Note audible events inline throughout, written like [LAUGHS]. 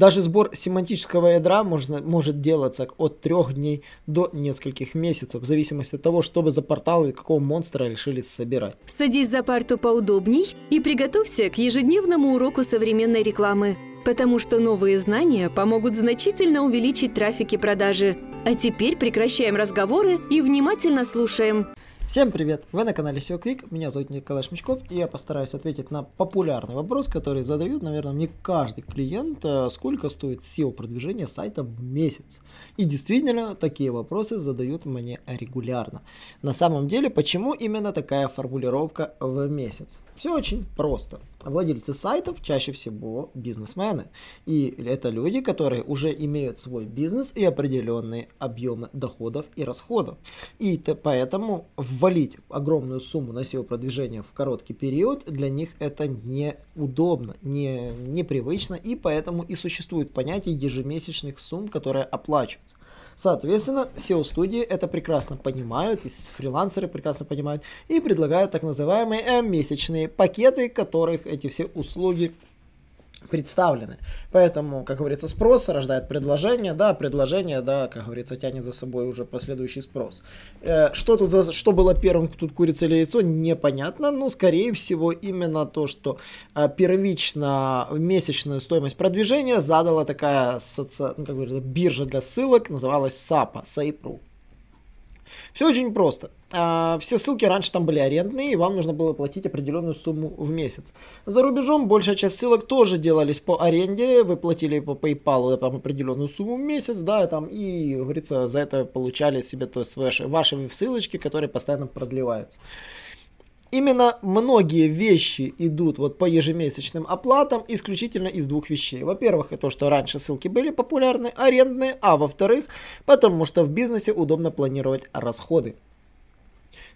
Даже сбор семантического ядра можно, может делаться от трех дней до нескольких месяцев, в зависимости от того, что вы за порталы и какого монстра решили собирать. Садись за парту поудобней и приготовься к ежедневному уроку современной рекламы, потому что новые знания помогут значительно увеличить трафик и продажи. А теперь прекращаем разговоры и внимательно слушаем. Всем привет! Вы на канале SEO Quick, меня зовут Николай Шмичков, и я постараюсь ответить на популярный вопрос, который задают, наверное, мне каждый клиент, э, сколько стоит SEO продвижение сайта в месяц. И действительно, такие вопросы задают мне регулярно. На самом деле, почему именно такая формулировка в месяц? Все очень просто. Владельцы сайтов чаще всего бизнесмены. И это люди, которые уже имеют свой бизнес и определенные объемы доходов и расходов. И поэтому ввалить огромную сумму на SEO продвижение в короткий период для них это неудобно, не, непривычно. И поэтому и существует понятие ежемесячных сумм, которые оплачиваются. Соответственно, SEO-студии это прекрасно понимают, и фрилансеры прекрасно понимают, и предлагают так называемые э, месячные пакеты, которых эти все услуги представлены. Поэтому, как говорится, спрос рождает предложение, да, предложение, да, как говорится, тянет за собой уже последующий спрос. Э, что тут за, что было первым, тут курица или яйцо, непонятно, но скорее всего именно то, что э, первично месячную стоимость продвижения задала такая соци... ну, как говорится, биржа для ссылок, называлась SAPA, SAPRU. Все очень просто. А, все ссылки раньше там были арендные, и вам нужно было платить определенную сумму в месяц. За рубежом большая часть ссылок тоже делались по аренде, вы платили по PayPal там, определенную сумму в месяц, да, там, и, говорится, за это получали себе то есть ваши, ваши ссылочки, которые постоянно продлеваются именно многие вещи идут вот по ежемесячным оплатам исключительно из двух вещей. Во-первых, это то, что раньше ссылки были популярны, арендные, а во-вторых, потому что в бизнесе удобно планировать расходы.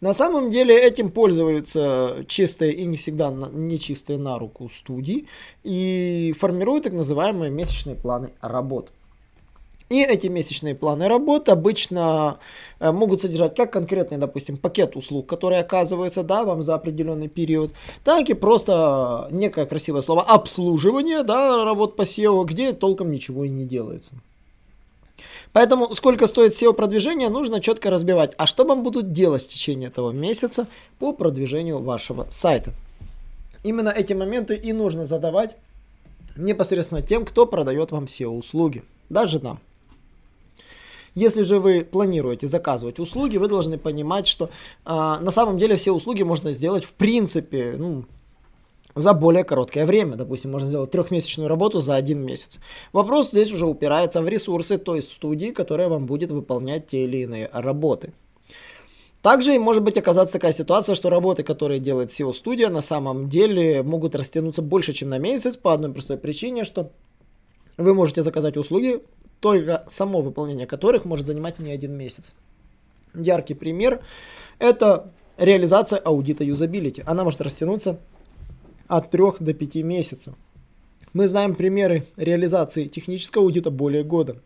На самом деле этим пользуются чистые и не всегда нечистые на руку студии и формируют так называемые месячные планы работ. И эти месячные планы работы обычно э, могут содержать как конкретный, допустим, пакет услуг, который оказывается, да, вам за определенный период, так и просто некое красивое слово обслуживание, да, работ по SEO, где толком ничего и не делается. Поэтому сколько стоит SEO продвижение, нужно четко разбивать. А что вам будут делать в течение этого месяца по продвижению вашего сайта? Именно эти моменты и нужно задавать непосредственно тем, кто продает вам SEO услуги. Даже нам. Если же вы планируете заказывать услуги, вы должны понимать, что а, на самом деле все услуги можно сделать в принципе, ну, за более короткое время. Допустим, можно сделать трехмесячную работу за один месяц. Вопрос здесь уже упирается в ресурсы той студии, которая вам будет выполнять те или иные работы. Также может быть оказаться такая ситуация, что работы, которые делает SEO студия, на самом деле могут растянуться больше, чем на месяц, по одной простой причине, что вы можете заказать услуги, только само выполнение которых может занимать не один месяц. Яркий пример – это реализация аудита юзабилити. Она может растянуться от 3 до 5 месяцев. Мы знаем примеры реализации технического аудита более года,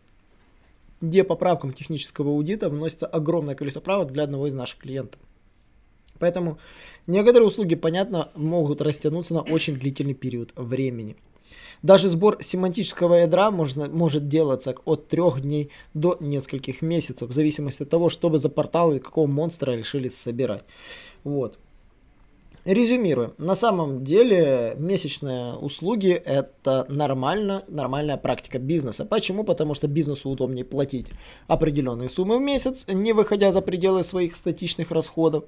где по правкам технического аудита вносится огромное количество правок для одного из наших клиентов. Поэтому некоторые услуги, понятно, могут растянуться на очень длительный период времени – даже сбор семантического ядра можно, может делаться от трех дней до нескольких месяцев, в зависимости от того, что вы за порталы какого монстра решили собирать. Вот. Резюмируем. На самом деле месячные услуги это нормально, нормальная практика бизнеса. Почему? Потому что бизнесу удобнее платить определенные суммы в месяц, не выходя за пределы своих статичных расходов.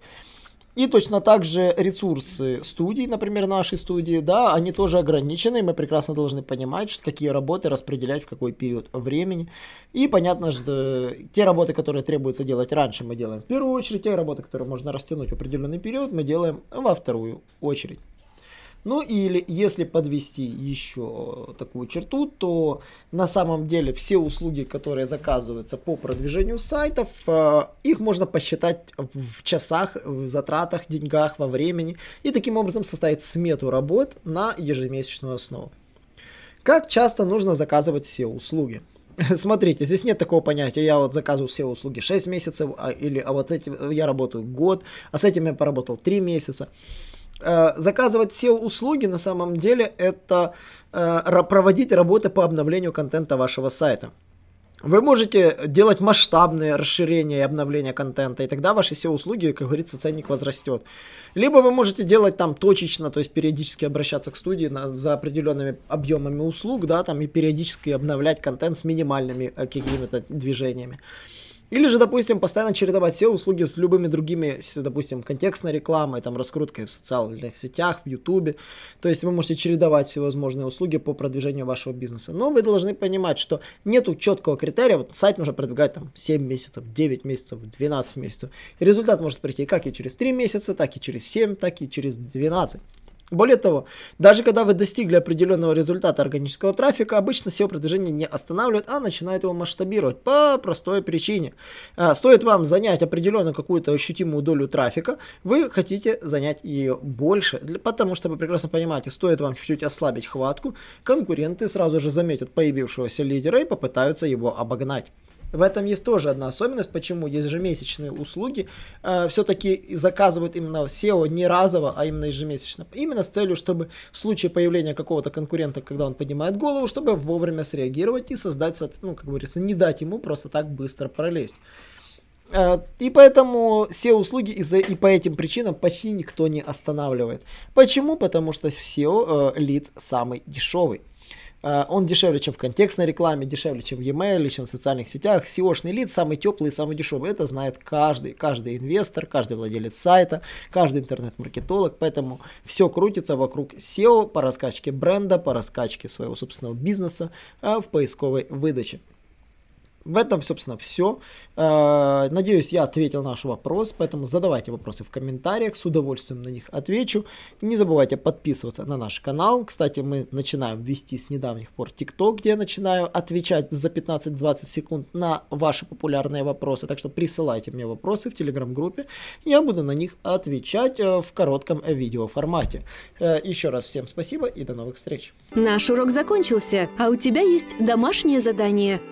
И точно так же ресурсы студий, например, нашей студии, да, они тоже ограничены, мы прекрасно должны понимать, что какие работы распределять в какой период времени. И понятно, что те работы, которые требуется делать раньше, мы делаем в первую очередь, те работы, которые можно растянуть в определенный период, мы делаем во вторую очередь. Ну или если подвести еще такую черту, то на самом деле все услуги, которые заказываются по продвижению сайтов, э, их можно посчитать в часах, в затратах, деньгах, во времени и таким образом составить смету работ на ежемесячную основу. Как часто нужно заказывать все услуги? [LAUGHS] Смотрите, здесь нет такого понятия, я вот заказываю все услуги 6 месяцев, а, или а вот эти я работаю год, а с этим я поработал 3 месяца. Э, заказывать SEO-услуги на самом деле это э, проводить работы по обновлению контента вашего сайта. Вы можете делать масштабные расширения и обновления контента, и тогда ваши SEO-услуги, как говорится, ценник возрастет. Либо вы можете делать там точечно, то есть периодически обращаться к студии на, за определенными объемами услуг, да, там и периодически обновлять контент с минимальными э, какими-то движениями. Или же, допустим, постоянно чередовать все услуги с любыми другими, допустим, контекстной рекламой, там, раскруткой в социальных сетях, в Ютубе. То есть вы можете чередовать всевозможные услуги по продвижению вашего бизнеса. Но вы должны понимать, что нету четкого критерия. Вот сайт нужно продвигать там 7 месяцев, 9 месяцев, 12 месяцев. И результат может прийти как и через 3 месяца, так и через 7, так и через 12. Более того, даже когда вы достигли определенного результата органического трафика, обычно SEO-продвижение не останавливает, а начинает его масштабировать по простой причине. А, стоит вам занять определенную какую-то ощутимую долю трафика, вы хотите занять ее больше, потому что вы прекрасно понимаете, стоит вам чуть-чуть ослабить хватку, конкуренты сразу же заметят появившегося лидера и попытаются его обогнать. В этом есть тоже одна особенность, почему ежемесячные услуги э, все-таки заказывают именно SEO не разово, а именно ежемесячно. Именно с целью, чтобы в случае появления какого-то конкурента, когда он поднимает голову, чтобы вовремя среагировать и создать, ну, как говорится, не дать ему просто так быстро пролезть. Э, и поэтому все услуги из-за и по этим причинам почти никто не останавливает. Почему? Потому что SEO э, лид самый дешевый. Э, он дешевле, чем в контекстной рекламе, дешевле, чем в e-mail, чем в социальных сетях. SEO-шный лид самый теплый и самый дешевый. Это знает каждый, каждый инвестор, каждый владелец сайта, каждый интернет-маркетолог. Поэтому все крутится вокруг SEO по раскачке бренда, по раскачке своего собственного бизнеса э, в поисковой выдаче. В этом, собственно, все. Э, надеюсь, я ответил на наш вопрос, поэтому задавайте вопросы в комментариях, с удовольствием на них отвечу. Не забывайте подписываться на наш канал. Кстати, мы начинаем вести с недавних пор TikTok, где я начинаю отвечать за 15-20 секунд на ваши популярные вопросы. Так что присылайте мне вопросы в телеграм-группе, я буду на них отвечать э, в коротком видео формате. Э, еще раз всем спасибо и до новых встреч. Наш урок закончился, а у тебя есть домашнее задание –